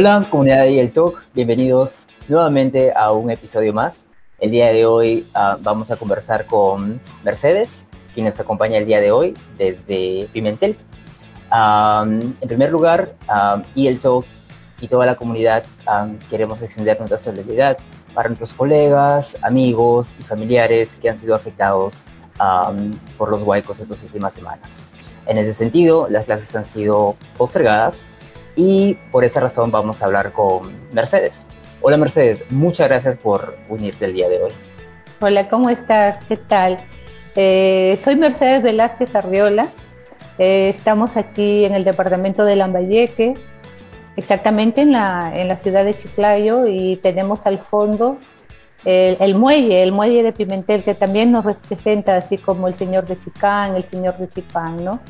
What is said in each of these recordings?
Hola comunidad de El Talk, bienvenidos nuevamente a un episodio más. El día de hoy uh, vamos a conversar con Mercedes, quien nos acompaña el día de hoy desde Pimentel. Um, en primer lugar, um, y el Talk y toda la comunidad queremos extender nuestra solidaridad para nuestros colegas, amigos y familiares que han sido afectados por los huaicos estas últimas semanas. En ese sentido, las clases han sido postergadas y por esa razón vamos a hablar con Mercedes. Hola Mercedes, muchas gracias por unirte el día de hoy. Hola, ¿cómo estás? ¿Qué tal? Eh, soy Mercedes Velázquez Arriola. Eh, estamos aquí en el departamento de Lambayeque, exactamente en la, en la ciudad de Chiclayo y tenemos al fondo el, el, muelle, el muelle de Pimentel, que también nos representa, así como el señor de Chicán, el señor de Chipán, ¿no?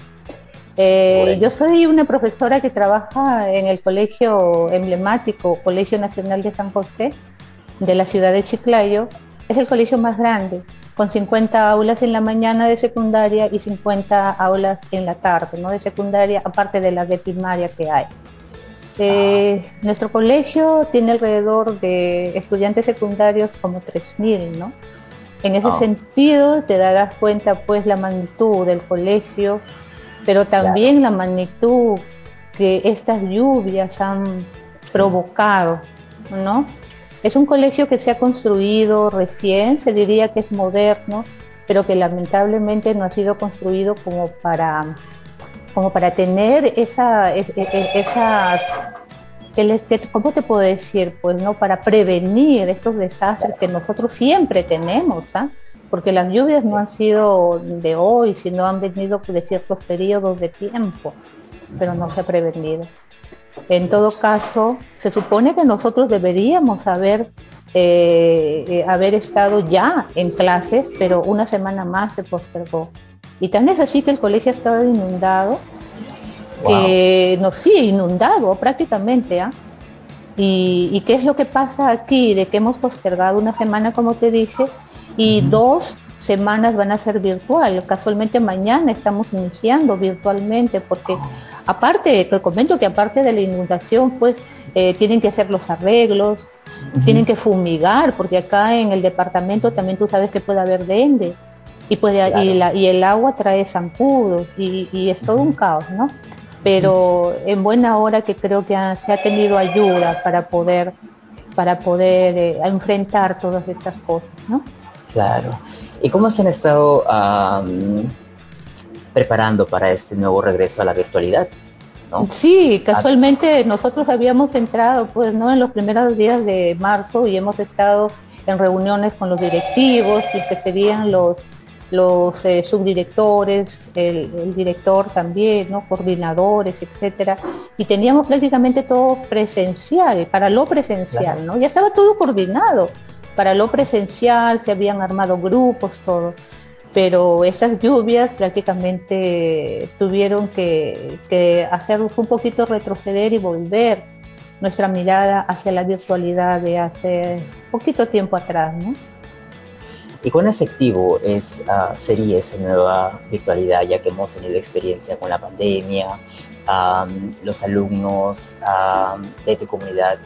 Eh, yo soy una profesora que trabaja en el colegio emblemático, Colegio Nacional de San José, de la ciudad de Chiclayo. Es el colegio más grande, con 50 aulas en la mañana de secundaria y 50 aulas en la tarde, ¿no? De secundaria, aparte de las de primaria que hay. Eh, ah. Nuestro colegio tiene alrededor de estudiantes secundarios como 3.000, ¿no? En ese ah. sentido te darás cuenta pues la magnitud del colegio, pero también la magnitud que estas lluvias han provocado, ¿no? Es un colegio que se ha construido recién, se diría que es moderno, pero que lamentablemente no ha sido construido como para, como para tener esa, esas, ¿cómo te puedo decir? Pues no, para prevenir estos desastres que nosotros siempre tenemos, ¿ah? Porque las lluvias no han sido de hoy, sino han venido de ciertos periodos de tiempo, pero no se ha prevenido. En todo caso, se supone que nosotros deberíamos haber, eh, eh, haber estado ya en clases, pero una semana más se postergó. Y tan es así que el colegio ha estado inundado, no, sí, inundado prácticamente. ¿Y, ¿Y qué es lo que pasa aquí? De que hemos postergado una semana, como te dije, y dos semanas van a ser virtual. Casualmente mañana estamos iniciando virtualmente porque aparte, te comento que aparte de la inundación, pues eh, tienen que hacer los arreglos, tienen que fumigar, porque acá en el departamento también tú sabes que puede haber dengue y, puede, y, el agua trae zancudos y, es todo un caos, ¿no? Pero en buena hora que creo que se ha tenido ayuda para poder, para poder eh, enfrentar todas estas cosas, ¿no? Claro. ¿Y cómo se han estado preparando para este nuevo regreso a la virtualidad? Sí, casualmente nosotros habíamos entrado pues no en los primeros días de marzo y hemos estado en reuniones con los directivos y que serían los los eh, subdirectores, el, director también, ¿no? coordinadores, etcétera, y teníamos prácticamente todo presencial, para lo presencial, ¿no? Ya estaba todo coordinado para lo presencial se habían armado grupos, todo, pero estas lluvias prácticamente tuvieron que, que hacernos un poquito retroceder y volver nuestra mirada hacia la virtualidad de hace poquito tiempo atrás, ¿no? ¿Y cuán efectivo es, uh, sería esa nueva virtualidad, ya que hemos tenido experiencia con la pandemia? los alumnos de tu comunidad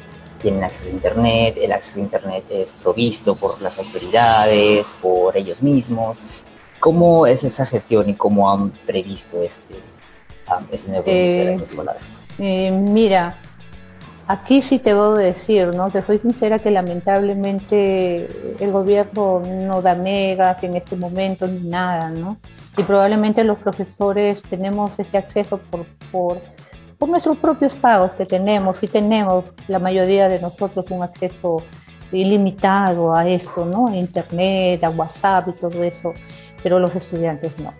tienen acceso a Internet, el acceso a Internet es provisto por las autoridades, por ellos mismos. ¿Cómo es esa gestión y cómo han previsto este, um, nuevo eh, escolar? Eh, mira, aquí sí te voy a decir, ¿no? Te soy sincera que lamentablemente el gobierno no da megas en este momento ni nada, ¿no? Y probablemente los profesores tenemos ese acceso por, por por nuestros propios pagos que tenemos y tenemos la mayoría de nosotros un acceso ilimitado a esto, ¿no? A Internet, a WhatsApp y todo eso, pero los estudiantes no.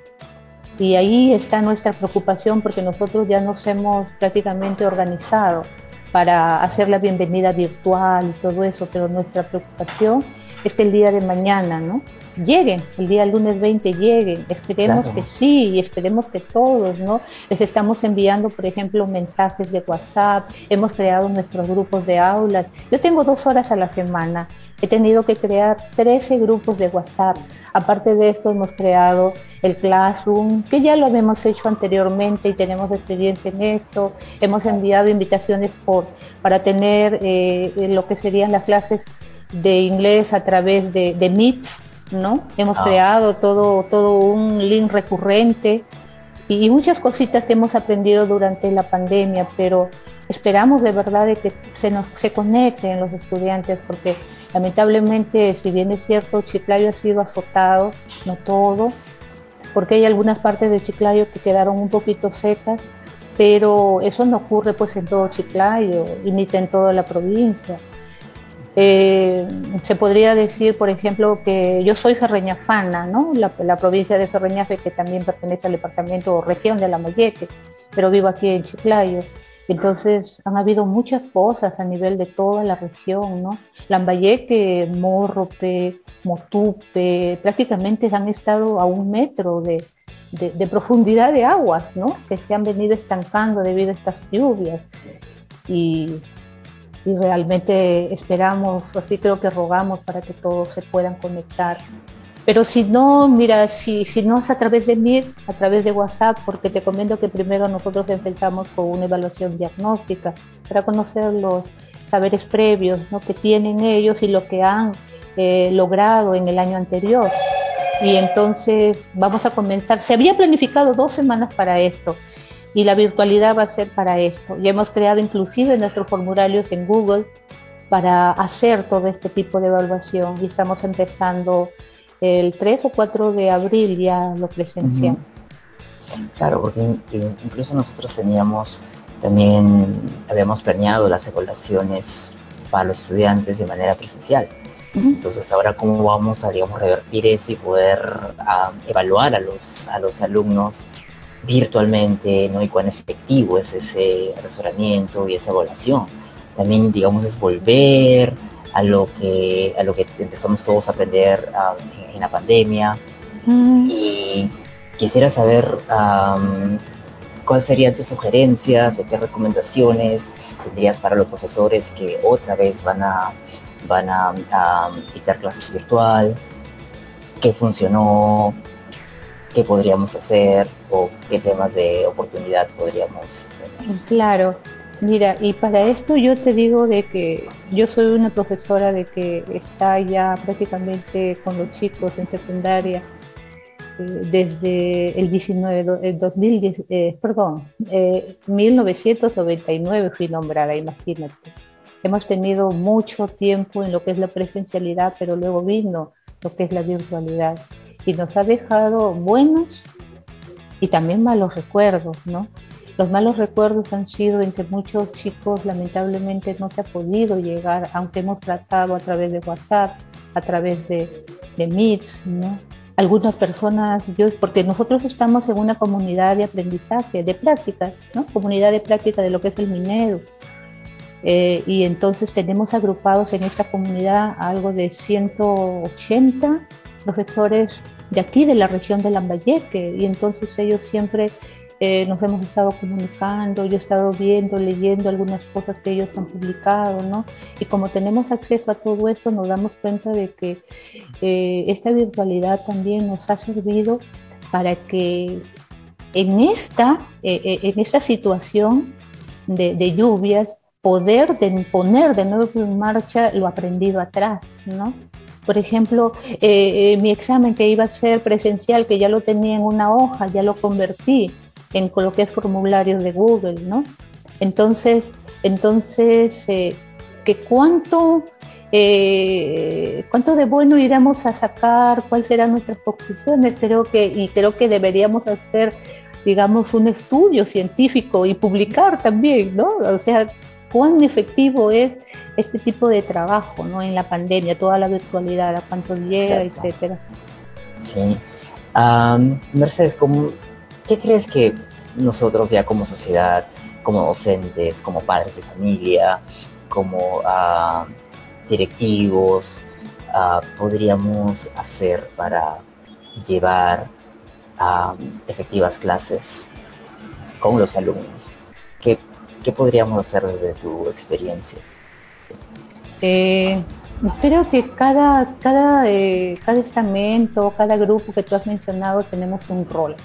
Y ahí está nuestra preocupación porque nosotros ya nos hemos prácticamente organizado para hacer la bienvenida virtual y todo eso, pero nuestra preocupación es que el día de mañana, ¿no? lleguen, el día lunes 20 lleguen, esperemos que sí y esperemos que todos, ¿no? Les estamos enviando, por ejemplo, mensajes de WhatsApp, hemos creado nuestros grupos de aulas. Yo tengo dos horas a la semana he tenido que crear 13 grupos de WhatsApp. Aparte de esto, hemos creado el Classroom, que ya lo habíamos hecho anteriormente y tenemos experiencia en esto. Hemos enviado invitaciones por, para tener eh, lo que serían las clases de inglés a través de, de Meets, ¿no? Hemos ah. creado todo, todo un link recurrente y, muchas cositas que hemos aprendido durante la pandemia, pero esperamos de verdad de que se nos se conecten los estudiantes porque lamentablemente si bien es cierto Chiclayo ha sido azotado no todo porque hay algunas partes de Chiclayo que quedaron un poquito secas pero eso no ocurre pues en todo Chiclayo y ni en toda la provincia eh, se podría decir, por ejemplo, que yo soy ferreñafana, ¿no? La, provincia de Ferreñafe, que también pertenece al departamento o región de Lambayeque, pero vivo aquí en Chiclayo. Entonces han habido muchas cosas a nivel de toda la región, ¿no? Lambayeque, Morrope, Motupe, prácticamente han estado a un metro de, de, profundidad de aguas, ¿no? Que se han venido estancando debido a estas lluvias. Y, y realmente esperamos, así creo que rogamos para que todos se puedan conectar pero si no, mira, si, si no es a través de Meet, a través de WhatsApp, porque te comento que primero nosotros empezamos con una evaluación diagnóstica para conocer los saberes previos ¿no? que tienen ellos y lo que han eh, logrado en el año anterior. Y entonces vamos a comenzar. Se había planificado dos semanas para esto y la virtualidad va a ser para esto. Y hemos creado inclusive nuestros formularios en Google para hacer todo este tipo de evaluación y estamos empezando el 3 o 4 de abril ya lo presenciamos. Claro, porque incluso nosotros teníamos también, habíamos planeado las evaluaciones para los estudiantes de manera presencial. Entonces ahora cómo vamos a, digamos, revertir eso y poder ah, evaluar a los, a los alumnos virtualmente, ¿no? Y cuán efectivo es ese asesoramiento y esa evaluación. También, digamos, es volver a lo que, a lo que empezamos todos a aprender ah, en, la pandemia. Mm. Y quisiera saber cuáles serían tus sugerencias o qué recomendaciones tendrías para los profesores que otra vez van a, van a, a dictar clases virtual, qué funcionó, qué podríamos hacer o qué temas de oportunidad podríamos tener. Claro, Mira, y para esto yo te digo de que yo soy una profesora de que está ya prácticamente con los chicos en secundaria eh, desde el 19, el 2010, eh, perdón, 1999 eh, fui nombrada, imagínate. Hemos tenido mucho tiempo en lo que es la presencialidad, pero luego vino lo que es la virtualidad y nos ha dejado buenos y también malos recuerdos, ¿no? Los malos recuerdos han sido en que muchos chicos lamentablemente no se ha podido llegar, aunque hemos tratado a través de WhatsApp, a través de, de Meets, ¿no? Algunas personas, yo, porque nosotros estamos en una comunidad de aprendizaje, de práctica, ¿no? Comunidad de práctica de lo que es el minero. Eh, y entonces tenemos agrupados en esta comunidad algo de 180 profesores de aquí, de la región de Lambayeque, y entonces ellos siempre eh, nos hemos estado comunicando, yo he estado viendo, leyendo algunas cosas que ellos han publicado, ¿no? Y como tenemos acceso a todo esto, nos damos cuenta de que eh, esta virtualidad también nos ha servido para que en esta, eh, en esta situación de, lluvias, poder de, poner de nuevo en marcha lo aprendido atrás, ¿no? Por ejemplo, mi examen que iba a ser presencial, que ya lo tenía en una hoja, ya lo convertí en es formularios de Google, ¿no? Entonces, entonces eh, que cuánto, eh, cuánto de bueno iremos a sacar, cuáles serán nuestras conclusiones, creo que, y creo que deberíamos hacer, digamos, un estudio científico y publicar también, ¿no? O sea, cuán efectivo es este tipo de trabajo, ¿no? En la pandemia, toda la virtualidad, a cuánto llega, etcétera. Sí. Mercedes, ¿cómo, ¿Qué crees que nosotros ya como sociedad, como docentes, como padres de familia, como ah, directivos, ah, podríamos hacer para llevar a efectivas clases con los alumnos? ¿Qué, podríamos hacer desde tu experiencia? Eh, creo que cada, cada, eh, cada estamento, cada grupo que tú has mencionado tenemos un rol.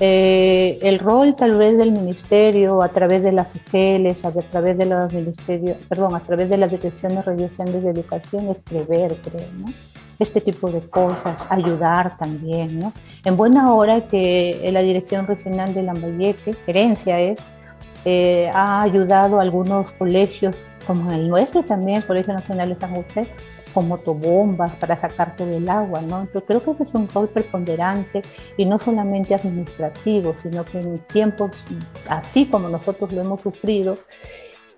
Eh, el rol tal vez del ministerio a través de las EGELES, a través de los ministerios, perdón, a través de las direcciones regionales de educación es prever, creo, ¿no? Este tipo de cosas, ayudar también, ¿no? En buena hora que la Dirección Regional de Lambayeque, gerencia es, eh, ha ayudado a algunos colegios como el nuestro también, el Colegio Nacional de San José, con motobombas para sacar todo el agua, ¿no? Yo creo que es un rol preponderante y no solamente administrativo, sino que en tiempos así como nosotros lo hemos sufrido,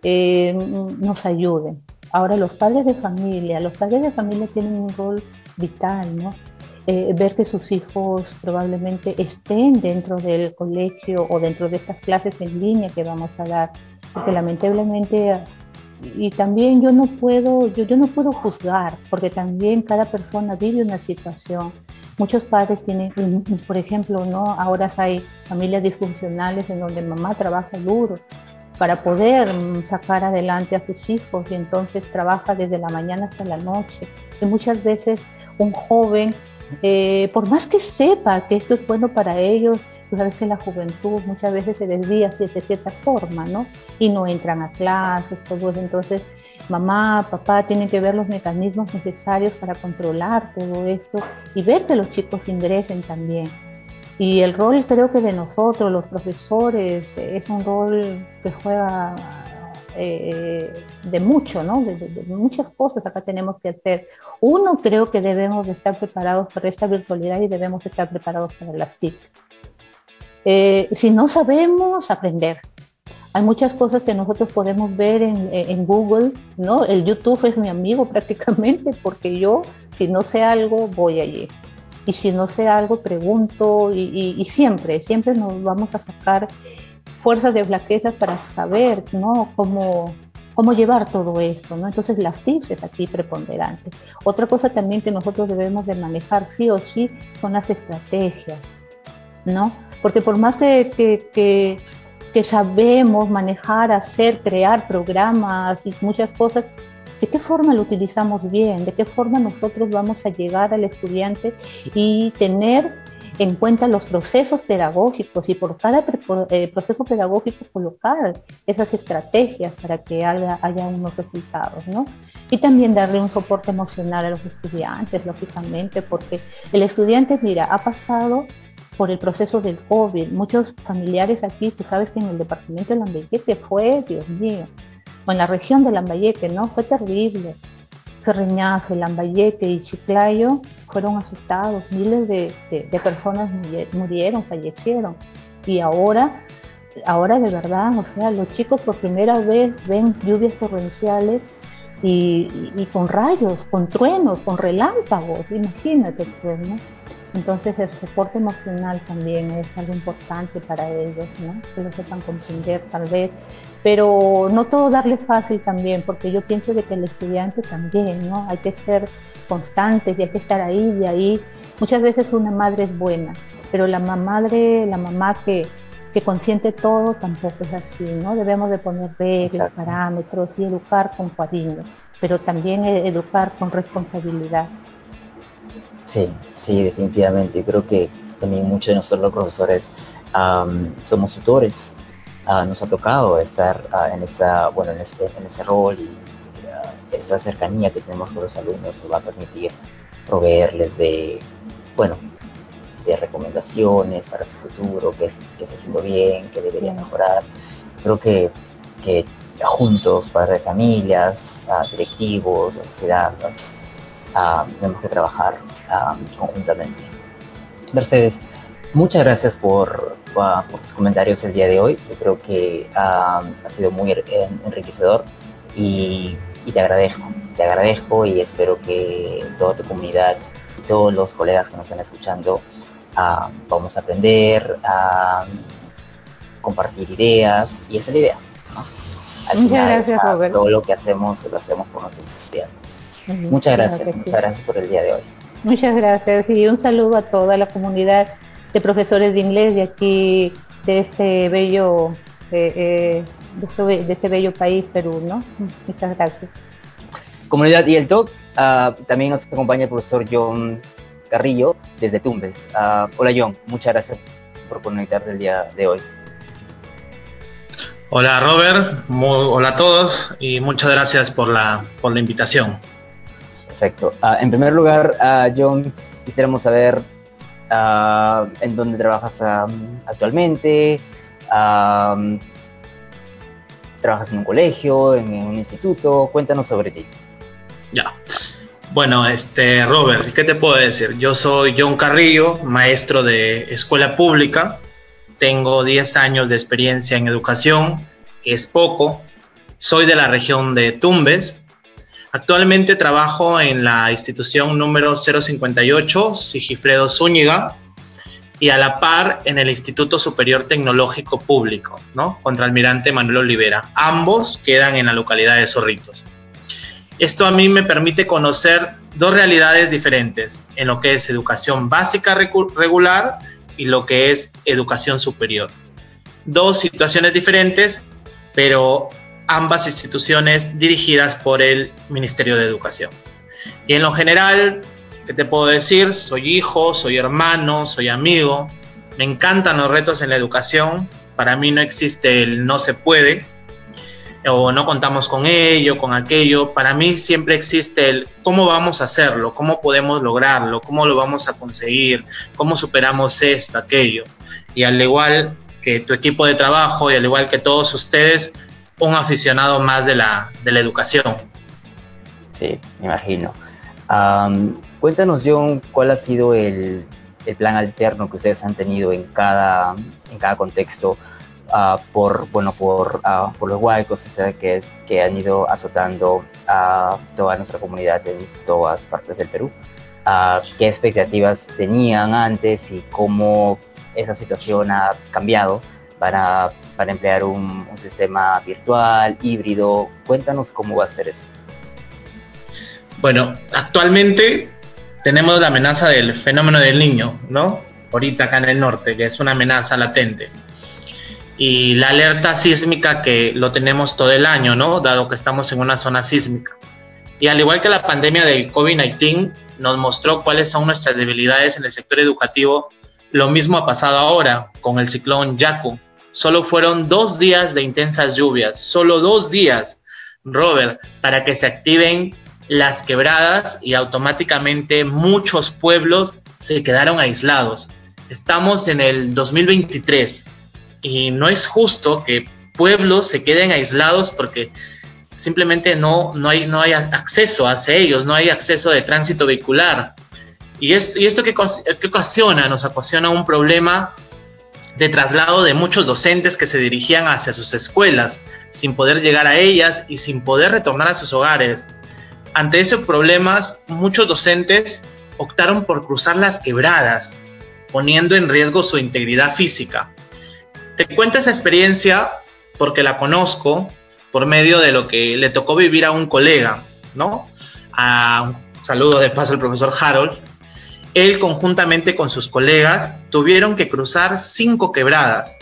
eh, nos ayuden. Ahora, los padres de familia, los padres de familia tienen un rol vital, ¿no? Eh, ver que sus hijos probablemente estén dentro del colegio o dentro de estas clases en línea que vamos a dar, porque lamentablemente y también yo no puedo, yo, yo no puedo juzgar, porque también cada persona vive una situación. Muchos padres tienen, por ejemplo, ¿no? ahora hay familias disfuncionales en donde mamá trabaja duro para poder sacar adelante a sus hijos y entonces trabaja desde la mañana hasta la noche. Y muchas veces un joven, eh, por más que sepa que esto es bueno para ellos, Tú sabes que la juventud muchas veces se desvía de cierta forma, ¿no? Y no entran a clases, todo eso. Entonces, mamá, papá tienen que ver los mecanismos necesarios para controlar todo esto y ver que los chicos ingresen también. Y el rol creo que de nosotros, los profesores, es un rol que juega eh, de mucho, ¿no? De, de, muchas cosas acá tenemos que hacer. Uno, creo que debemos de estar preparados para esta virtualidad y debemos estar preparados para las TIC. Eh, si no sabemos, aprender. Hay muchas cosas que nosotros podemos ver en, Google, ¿no? El YouTube es mi amigo prácticamente porque yo, si no sé algo, voy allí. Y si no sé algo, pregunto y, siempre, siempre nos vamos a sacar fuerzas de flaquezas para saber, ¿no? Cómo, cómo llevar todo esto, ¿no? Entonces las TIPS es aquí preponderante. Otra cosa también que nosotros debemos de manejar sí o sí son las estrategias, ¿no? Porque por más que, que, que, sabemos manejar, hacer, crear programas y muchas cosas, ¿de qué forma lo utilizamos bien? ¿De qué forma nosotros vamos a llegar al estudiante y tener en cuenta los procesos pedagógicos y por cada eh, proceso pedagógico colocar esas estrategias para que haya, unos resultados, ¿no? Y también darle un soporte emocional a los estudiantes, lógicamente, porque el estudiante, mira, ha pasado por el proceso del COVID. Muchos familiares aquí, tú sabes que en el departamento de Lambayeque fue, Dios mío, o en la región de Lambayeque, ¿no? Fue terrible. Ferreñaje, Lambayeque y Chiclayo fueron asustados, miles de, de, personas murieron, fallecieron. Y ahora, ahora de verdad, o sea, los chicos por primera vez ven lluvias torrenciales y, y, con rayos, con truenos, con relámpagos, imagínate, pues, ¿no? Entonces el soporte emocional también es algo importante para ellos, ¿no? que lo sepan comprender tal vez, pero no todo darle fácil también, porque yo pienso de que el estudiante también, ¿no? hay que ser constantes y hay que estar ahí y ahí. Muchas veces una madre es buena, pero la madre, la mamá que, que consiente todo tampoco es así, ¿no? Debemos de poner reglas, parámetros y educar con cariño, pero también educar con responsabilidad. Sí, sí, definitivamente. Creo que también muchos de nosotros los profesores somos tutores. Ah, nos ha tocado estar ah, en, esa, bueno, en, ese, en ese rol y ah, esa cercanía que tenemos con los alumnos nos va a permitir proveerles de, bueno, de recomendaciones para su futuro, qué, está haciendo bien, qué debería mejorar. Creo que, que juntos, padres de familias, directivos, la sociedad, tenemos que trabajar conjuntamente. Mercedes, muchas gracias por, por, tus comentarios el día de hoy. Yo creo que ha sido muy enriquecedor y, te agradezco, te agradezco y espero que toda tu comunidad y todos los colegas que nos están escuchando vamos a aprender a compartir ideas y esa es la idea. Muchas gracias, Robert. Todo lo que hacemos lo hacemos por nuestros estudiantes. Muchas gracias, muchas gracias por el día de hoy. Muchas gracias y un saludo a toda la comunidad de profesores de inglés de aquí, de este bello, eh, eh, este de, este, bello país, Perú, ¿no? Muchas gracias. comunidad y el TOC, ah, también nos acompaña el profesor John Carrillo desde Tumbes. Ah, hola John, muchas gracias por conectarte el día de hoy. Hola Robert, hola a todos y muchas gracias por la, por la invitación. Perfecto. Ah, en primer lugar, John, quisiéramos saber en dónde trabajas actualmente, trabajas en un colegio, en un instituto, cuéntanos sobre ti. Ya. Bueno, este, Robert, ¿qué te puedo decir? Yo soy John Carrillo, maestro de escuela pública. Tengo 10 años de experiencia en educación, que es poco. Soy de la región de Tumbes. Actualmente trabajo en la institución número 058, Sigifredo Zúñiga, y a la par en el Instituto Superior Tecnológico Público, ¿no? Contra Almirante Manuel Olivera. Ambos quedan en la localidad de Zorritos. Esto a mí me permite conocer dos realidades diferentes en lo que es educación básica regular y lo que es educación superior. Dos situaciones diferentes, pero ambas instituciones dirigidas por el Ministerio de Educación. Y en lo general, ¿qué te puedo decir? Soy hijo, soy hermano, soy amigo. Me encantan los retos en la educación. Para mí no existe el no se puede o no contamos con ello, con aquello. Para mí siempre existe el cómo vamos a hacerlo, cómo podemos lograrlo, cómo lo vamos a conseguir, cómo superamos esto, aquello. Y al igual que tu equipo de trabajo y al igual que todos ustedes, un aficionado más de la, de la educación. Sí, me imagino. cuéntanos, John, cuál ha sido el, el, plan alterno que ustedes han tenido en cada, en cada contexto Ah, por, bueno, por, uh, por los huaicos que, que, han ido azotando a toda nuestra comunidad en todas partes del Perú. Uh, ¿Qué expectativas tenían antes y cómo esa situación ha cambiado para, para emplear un, un sistema virtual, híbrido? Cuéntanos cómo va a ser eso. Bueno, actualmente tenemos la amenaza del fenómeno del niño, ¿no? Ahorita acá en el norte, que es una amenaza latente y la alerta sísmica que lo tenemos todo el año, ¿no? Dado que estamos en una zona sísmica. Y al igual que la pandemia del COVID-19 nos mostró cuáles son nuestras debilidades en el sector educativo, lo mismo ha pasado ahora con el ciclón Yaku. Solo fueron dos días de intensas lluvias, solo dos días, Robert, para que se activen las quebradas y automáticamente muchos pueblos se quedaron aislados. Estamos en el 2023 y no es justo que pueblos se queden aislados porque simplemente no, no, hay, no hay acceso hacia ellos, no hay acceso de tránsito vehicular. ¿Y esto, y esto qué ocasiona? Nos ocasiona un problema de traslado de muchos docentes que se dirigían hacia sus escuelas, sin poder llegar a ellas y sin poder retornar a sus hogares. Ante esos problemas, muchos docentes optaron por cruzar las quebradas, poniendo en riesgo su integridad física. Te cuento esa experiencia porque la conozco por medio de lo que le tocó vivir a un colega, ¿no? A, un saludo de paso al profesor Harold. Él conjuntamente con sus colegas tuvieron que cruzar cinco quebradas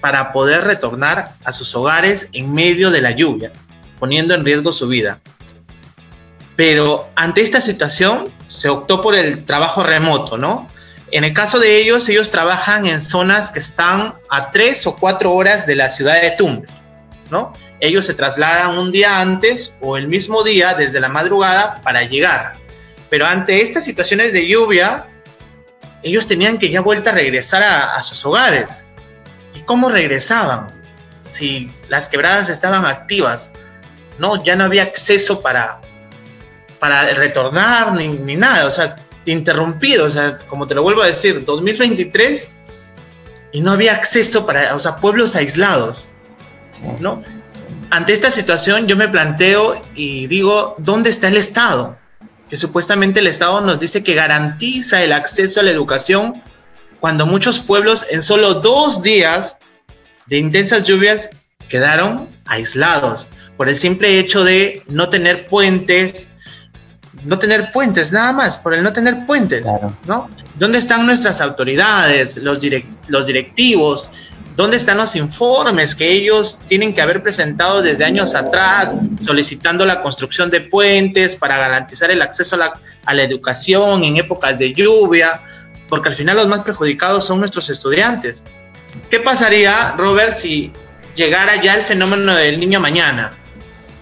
para poder retornar a sus hogares en medio de la lluvia, poniendo en riesgo su vida. Pero ante esta situación se optó por el trabajo remoto, ¿no? En el caso de ellos, ellos trabajan en zonas que están a tres o cuatro horas de la ciudad de Tumbes, ¿no? Ellos se trasladan un día antes o el mismo día desde la madrugada para llegar. Pero ante estas situaciones de lluvia, ellos tenían que ya vuelta a regresar a, a sus hogares. ¿Y cómo regresaban? Si las quebradas estaban activas, no, ya no había acceso para, para retornar ni, ni nada. O sea, interrumpido, o sea, como te lo vuelvo a decir, 2023 y no había acceso para, o sea, pueblos aislados, ¿no? Ante esta situación yo me planteo y digo, ¿dónde está el Estado? Que supuestamente el Estado nos dice que garantiza el acceso a la educación cuando muchos pueblos en solo dos días de intensas lluvias quedaron aislados por el simple hecho de no tener puentes, no tener puentes, nada más, por el no tener puentes, ¿no? ¿Dónde están nuestras autoridades, los, los directivos? ¿Dónde están los informes que ellos tienen que haber presentado desde años atrás, solicitando la construcción de puentes para garantizar el acceso a la, a la educación en épocas de lluvia? Porque al final los más perjudicados son nuestros estudiantes. ¿Qué pasaría, Robert, si llegara ya el fenómeno del niño mañana?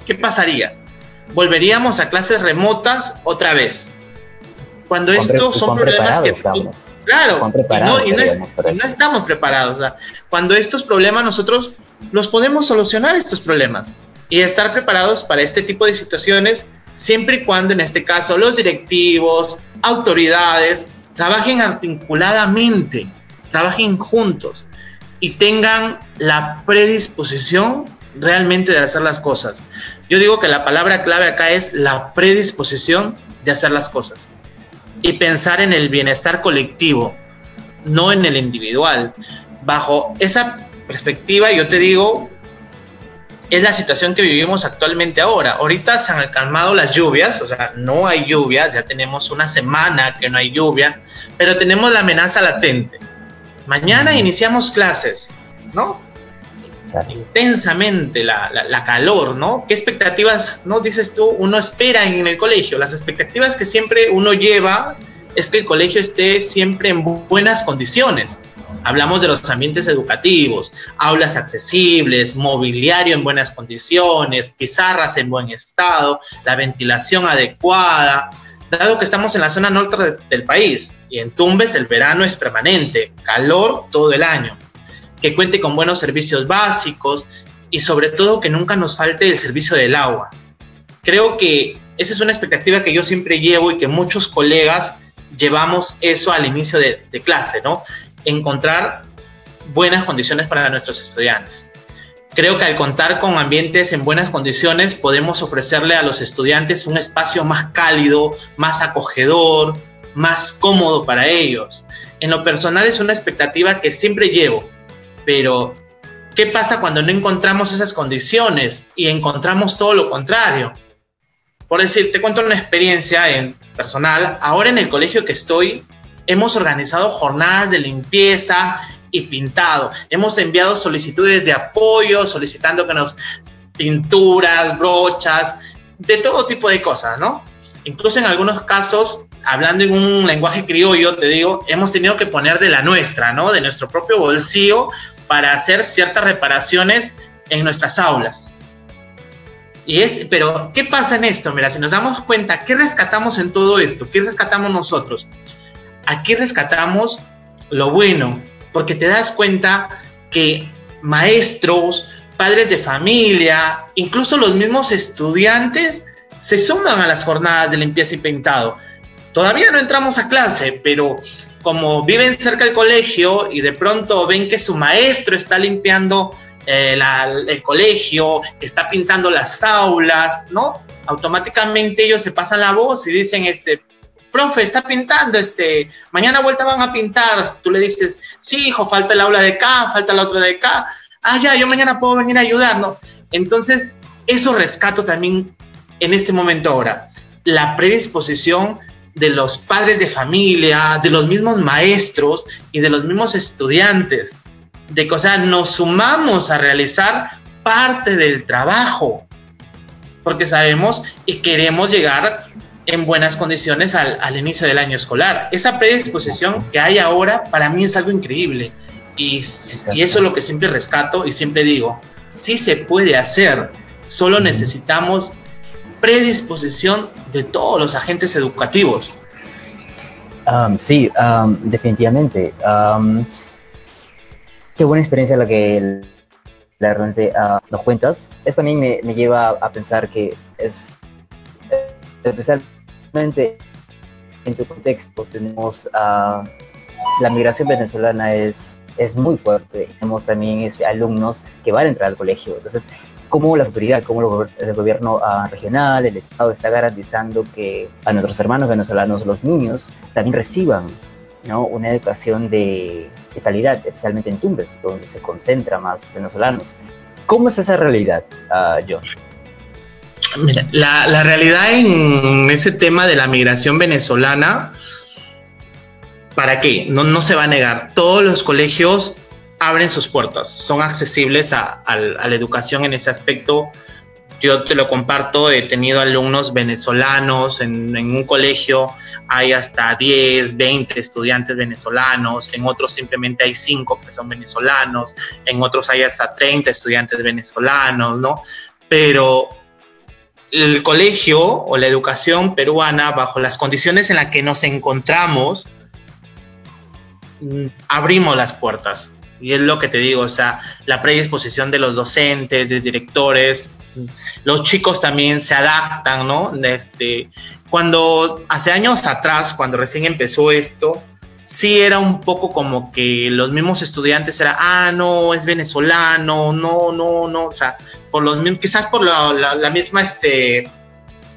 ¿Qué pasaría? Volveríamos a clases remotas otra vez. Cuando estos son problemas que... Claro, y no, estamos preparados. cuando estos problemas nosotros los podemos solucionar estos problemas y estar preparados para este tipo de situaciones siempre y cuando en este caso los directivos, autoridades, trabajen articuladamente, trabajen juntos y tengan la predisposición realmente de hacer las cosas. Yo digo que la palabra clave acá es la predisposición de hacer las cosas y pensar en el bienestar colectivo, no en el individual. Bajo esa perspectiva, yo te digo, es la situación que vivimos actualmente ahora. Ahorita se han calmado las lluvias, o sea, no hay lluvias, ya tenemos una semana que no hay lluvias, pero tenemos la amenaza latente. Mañana iniciamos clases, ¿no? Intensamente la, calor, ¿no? ¿Qué expectativas, no dices tú, uno espera en el colegio? Las expectativas que siempre uno lleva es que el colegio esté siempre en buenas condiciones. Hablamos de los ambientes educativos, aulas accesibles, mobiliario en buenas condiciones, pizarras en buen estado, la ventilación adecuada. Dado que estamos en la zona norte del país y en Tumbes el verano es permanente, calor todo el año que cuente con buenos servicios básicos y sobre todo que nunca nos falte el servicio del agua. Creo que esa es una expectativa que yo siempre llevo y que muchos colegas llevamos eso al inicio de, clase, ¿no? Encontrar buenas condiciones para nuestros estudiantes. Creo que al contar con ambientes en buenas condiciones podemos ofrecerle a los estudiantes un espacio más cálido, más acogedor, más cómodo para ellos. En lo personal es una expectativa que siempre llevo pero, ¿qué pasa cuando no encontramos esas condiciones y encontramos todo lo contrario? Por decir, te cuento una experiencia en personal. Ahora en el colegio que estoy, hemos organizado jornadas de limpieza y pintado. Hemos enviado solicitudes de apoyo, solicitando que nos pinturas, brochas, de todo tipo de cosas, ¿no? Incluso en algunos casos, hablando en un lenguaje criollo, te digo, hemos tenido que poner de la nuestra, ¿no? De nuestro propio bolsillo para hacer ciertas reparaciones en nuestras aulas. Y es, pero, ¿qué pasa en esto? Mira, si nos damos cuenta, ¿qué rescatamos en todo esto? ¿Qué rescatamos nosotros? Aquí rescatamos lo bueno, porque te das cuenta que maestros, padres de familia, incluso los mismos estudiantes se suman a las jornadas de limpieza y pintado. Todavía no entramos a clase, pero como viven cerca del colegio y de pronto ven que su maestro está limpiando eh, el colegio, está pintando las aulas, ¿no? Automáticamente ellos se pasan la voz y dicen, este, profe, está pintando, este, mañana vuelta van a pintar. Tú le dices, sí, hijo, falta el aula de acá, falta la otra de acá. Ah, ya, yo mañana puedo venir a ayudar, ¿no? Entonces, eso rescato también en este momento ahora. La predisposición de los padres de familia, de los mismos maestros y de los mismos estudiantes, de que, o sea, nos sumamos a realizar parte del trabajo, porque sabemos y queremos llegar en buenas condiciones al, al inicio del año escolar. Esa predisposición que hay ahora para mí es algo increíble. Y, y eso es lo que siempre rescato y siempre digo, sí se puede hacer, solo necesitamos predisposición de todos los agentes educativos. sí, definitivamente. qué buena experiencia la que realmente uh, nos cuentas. Esto también me, lleva a pensar que es especialmente en tu contexto tenemos uh, la migración venezolana es, es muy fuerte. Tenemos también este, alumnos que van a entrar al colegio. Entonces, cómo las autoridades, cómo el gobierno uh, regional, el Estado está garantizando que a nuestros hermanos venezolanos, los niños, también reciban ¿no? una educación de, de, calidad, especialmente en Tumbes, donde se concentra más venezolanos. ¿Cómo es esa realidad, uh, John? Mira, la, la, realidad en ese tema de la migración venezolana, ¿para qué? No, no se va a negar. Todos los colegios abren sus puertas, son accesibles a, la educación en ese aspecto. Yo te lo comparto, he tenido alumnos venezolanos en, en, un colegio, hay hasta 10, 20 estudiantes venezolanos, en otros simplemente hay 5 que son venezolanos, en otros hay hasta 30 estudiantes venezolanos, ¿no? Pero el colegio o la educación peruana, bajo las condiciones en las que nos encontramos, mm, abrimos las puertas. Y es lo que te digo, o sea, la predisposición de los docentes, de directores, los chicos también se adaptan, ¿no? Este, cuando hace años atrás, cuando recién empezó esto, sí era un poco como que los mismos estudiantes era, ah, no, es venezolano, no, no, no, o sea, por los quizás por la, misma, este,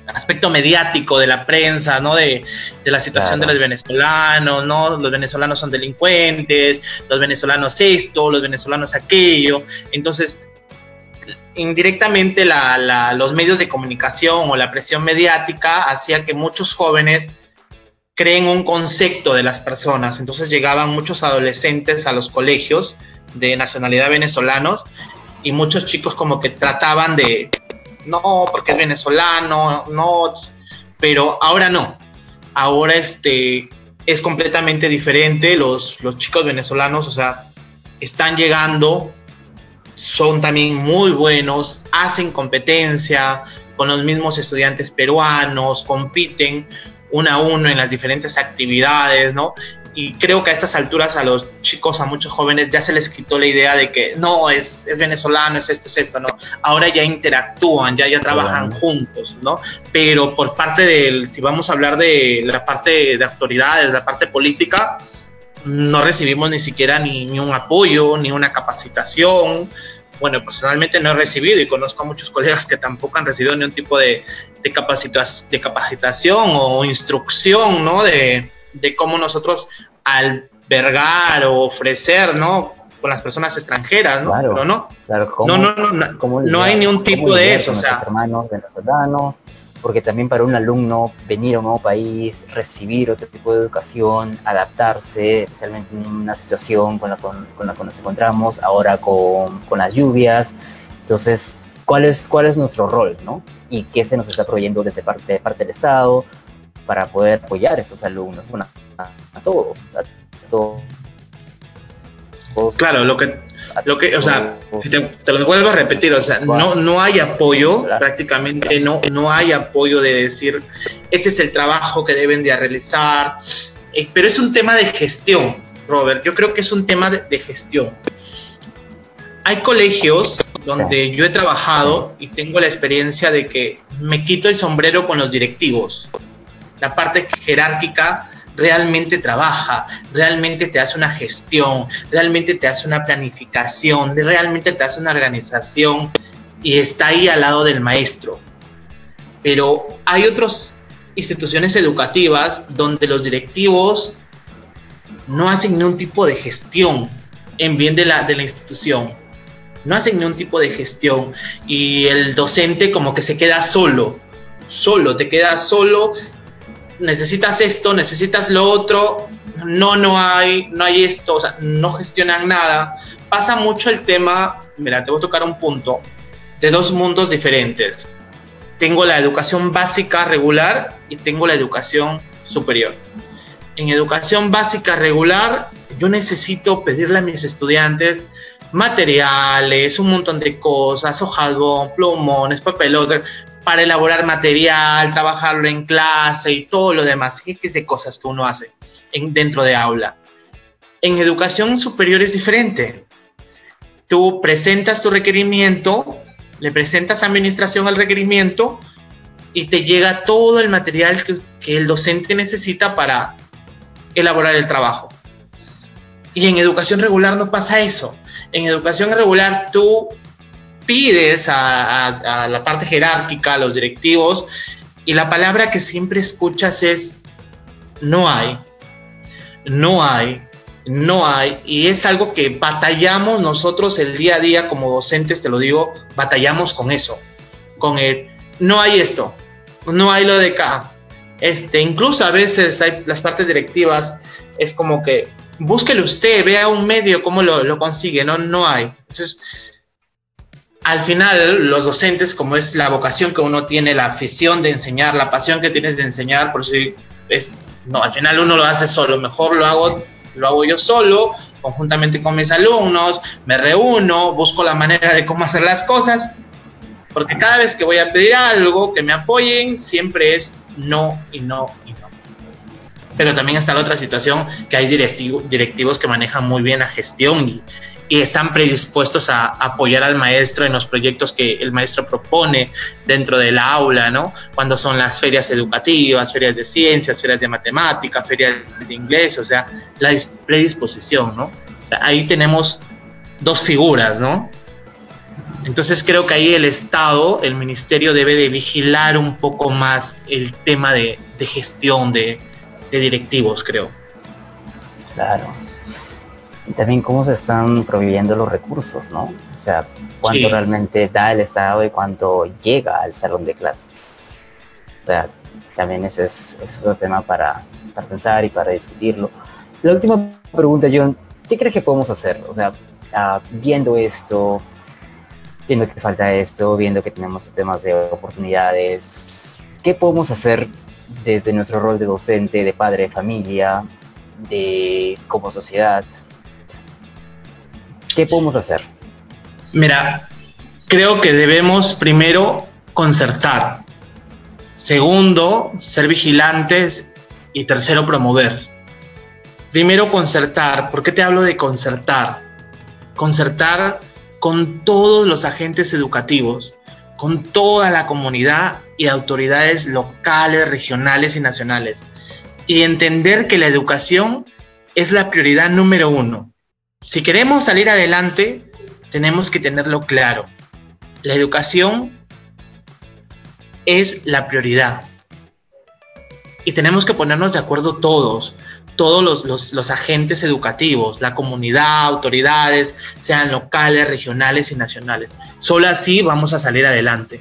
aspecto mediático de la prensa, ¿no? De, la situación de los venezolanos, ¿no? Los venezolanos son delincuentes, los venezolanos esto, los venezolanos aquello. Entonces, indirectamente los medios de comunicación o la presión mediática hacía que muchos jóvenes creen un concepto de las personas. Entonces llegaban muchos adolescentes a los colegios de nacionalidad venezolanos y muchos chicos como que trataban de, no, porque es venezolano, no, pero ahora no. Ahora este, es completamente diferente. Los, los chicos venezolanos, o sea, están llegando, son también muy buenos, hacen competencia con los mismos estudiantes peruanos, compiten uno a uno en las diferentes actividades, ¿no? Y creo que a estas alturas a los chicos, a muchos jóvenes, ya se les quitó la idea de que no, es, es venezolano, es esto, es esto, ¿no? Ahora ya interactúan, ya, ya trabajan juntos, ¿no? Pero por parte del, si vamos a hablar de la parte de autoridades, la parte política, no recibimos ni siquiera ni, ni un apoyo, ni una capacitación. Bueno, personalmente no he recibido y conozco a muchos colegas que tampoco han recibido ni un tipo de, de, de capacitación o instrucción, ¿no? De, de cómo nosotros albergar o ofrecer, ¿no? Con las personas extranjeras, ¿no? Claro, Pero no, claro, no, no, no, no, hay ni un tipo de eso, o sea. hermanos venezolanos, porque también para un alumno venir a un nuevo país, recibir otro tipo de educación, adaptarse, especialmente en una situación con la, con, la que nos encontramos, ahora con, con, las lluvias. Entonces, ¿cuál es, ¿cuál es nuestro rol, no? Y qué se nos está proveyendo desde parte, parte del Estado, para poder apoyar a estos alumnos, bueno, a, todos, a todos. Claro, lo que, lo que, o sea, te, lo vuelvo a repetir, o sea, no, no hay apoyo, prácticamente no, no hay apoyo de decir, este es el trabajo que deben de realizar, eh, pero es un tema de gestión, Robert, yo creo que es un tema de, de gestión. Hay colegios donde yo he trabajado y tengo la experiencia de que me quito el sombrero con los directivos la parte jerárquica realmente trabaja, realmente te hace una gestión, realmente te hace una planificación, realmente te hace una organización y está ahí al lado del maestro. Pero hay otras instituciones educativas donde los directivos no hacen ningún tipo de gestión en bien de la, de la institución. No hacen ningún tipo de gestión y el docente como que se queda solo, solo, te quedas solo necesitas esto, necesitas lo otro, no, no hay, no hay esto, o sea, no gestionan nada. Pasa mucho el tema, mira, te voy a tocar un punto, de dos mundos diferentes. Tengo la educación básica regular y tengo la educación superior. En educación básica regular, yo necesito pedirle a mis estudiantes materiales, un montón de cosas, hojalón, plumones, papelotes, para elaborar material, trabajarlo en clase y todo lo demás, que es de cosas que uno hace en, dentro de aula. En educación superior es diferente. Tú presentas tu requerimiento, le presentas a administración el requerimiento y te llega todo el material que, que el docente necesita para elaborar el trabajo. Y en educación regular no pasa eso. En educación regular tú pides a, la parte jerárquica, a los directivos, y la palabra que siempre escuchas es no hay, no hay, no hay, y es algo que batallamos nosotros el día a día como docentes, te lo digo, batallamos con eso, con el no hay esto, no hay lo de acá. Este, incluso a veces hay las partes directivas, es como que búsquelo usted, vea un medio cómo lo, lo consigue, no, no hay. Entonces, al final, los docentes, como es la vocación que uno tiene, la afición de enseñar, la pasión que tienes de enseñar, por si es, no, al final uno lo hace solo, mejor lo hago, lo hago yo solo, conjuntamente con mis alumnos, me reúno, busco la manera de cómo hacer las cosas, porque cada vez que voy a pedir algo, que me apoyen, siempre es no y no y no. Pero también está la otra situación que hay directivos que manejan muy bien la gestión y, y están predispuestos a apoyar al maestro en los proyectos que el maestro propone dentro del aula, ¿no? Cuando son las ferias educativas, ferias de ciencias, ferias de matemáticas, ferias de inglés, o sea, la predisposición, ¿no? O sea, ahí tenemos dos figuras, ¿no? Entonces creo que ahí el Estado, el Ministerio debe de vigilar un poco más el tema de, gestión de, de directivos, creo. Claro y también cómo se están proveyendo los recursos, ¿no? O sea, cuánto realmente da el Estado y cuánto llega al salón de clases. O sea, también ese es, ese es otro tema para, para, pensar y para discutirlo. La última pregunta, John, ¿qué crees que podemos hacer? O sea, uh, viendo esto, viendo que falta esto, viendo que tenemos temas de oportunidades, ¿qué podemos hacer desde nuestro rol de docente, de padre de familia, de como sociedad? ¿Qué podemos hacer? Mira, creo que debemos primero concertar. Segundo, ser vigilantes. Y tercero, promover. Primero, concertar. ¿Por qué te hablo de concertar? Concertar con todos los agentes educativos, con toda la comunidad y autoridades locales, regionales y nacionales. Y entender que la educación es la prioridad número uno si queremos salir adelante, tenemos que tenerlo claro. La educación es la prioridad. Y tenemos que ponernos de acuerdo todos, todos los, agentes educativos, la comunidad, autoridades, sean locales, regionales y nacionales. Solo así vamos a salir adelante.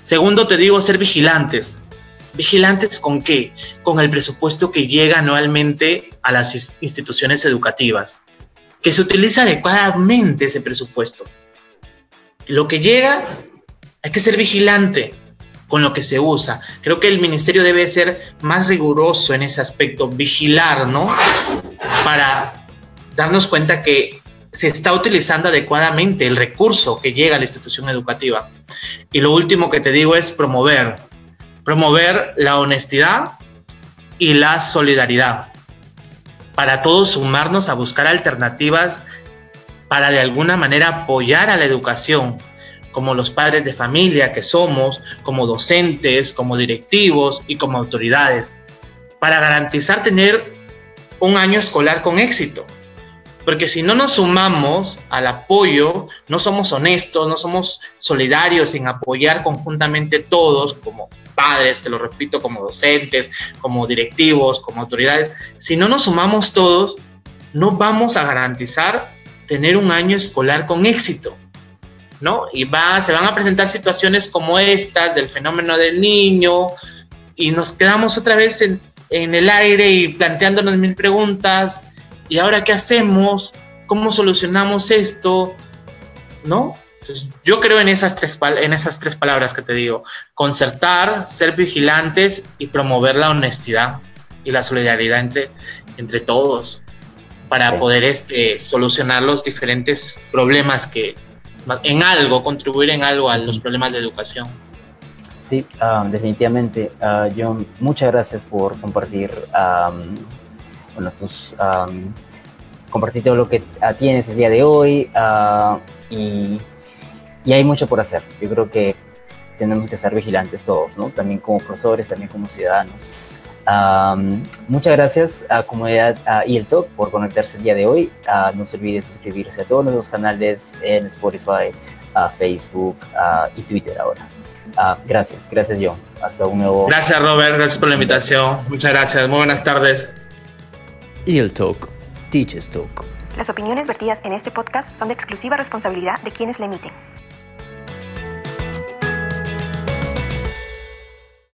Segundo, te digo, ser vigilantes. ¿Vigilantes con qué? Con el presupuesto que llega anualmente a las instituciones educativas que se utiliza adecuadamente ese presupuesto. Lo que llega, hay que ser vigilante con lo que se usa. Creo que el ministerio debe ser más riguroso en ese aspecto, vigilar, ¿no? Para darnos cuenta que se está utilizando adecuadamente el recurso que llega a la institución educativa. Y lo último que te digo es promover, promover la honestidad y la solidaridad para todos sumarnos a buscar alternativas para de alguna manera apoyar a la educación, como los padres de familia que somos, como docentes, como directivos y como autoridades, para garantizar tener un año escolar con éxito. Porque si no nos sumamos al apoyo, no somos honestos, no somos solidarios en apoyar conjuntamente todos, como padres, te lo repito, como docentes, como directivos, como autoridades, si no nos sumamos todos, no vamos a garantizar tener un año escolar con éxito. ¿No? Y va, se van a presentar situaciones como estas del fenómeno del niño y nos quedamos otra vez en, en el aire y planteándonos mil preguntas ¿y ahora qué hacemos? ¿Cómo solucionamos esto? ¿No? Yo creo en esas, tres, en esas tres palabras que te digo, concertar, ser vigilantes y promover la honestidad y la solidaridad entre, entre todos para poder este, solucionar los diferentes problemas que en algo, contribuir en algo a los problemas de educación. Sí, um, definitivamente. Uh, John, muchas gracias por compartir um, bueno, tus, um, compartir todo lo que tienes el día de hoy uh, y y hay mucho por hacer. Yo creo que tenemos que estar vigilantes todos, ¿no? También como profesores, también como ciudadanos. muchas gracias a comunidad y el Talk por conectarse el día de hoy. no se olvide suscribirse a todos nuestros canales en Spotify, Facebook y Twitter ahora. gracias, gracias John. Hasta un nuevo. Gracias Robert, gracias por la invitación. Muchas gracias, muy buenas tardes. Y el Talk, Teachers Talk. Las opiniones vertidas en este podcast son de exclusiva responsabilidad de quienes la emiten.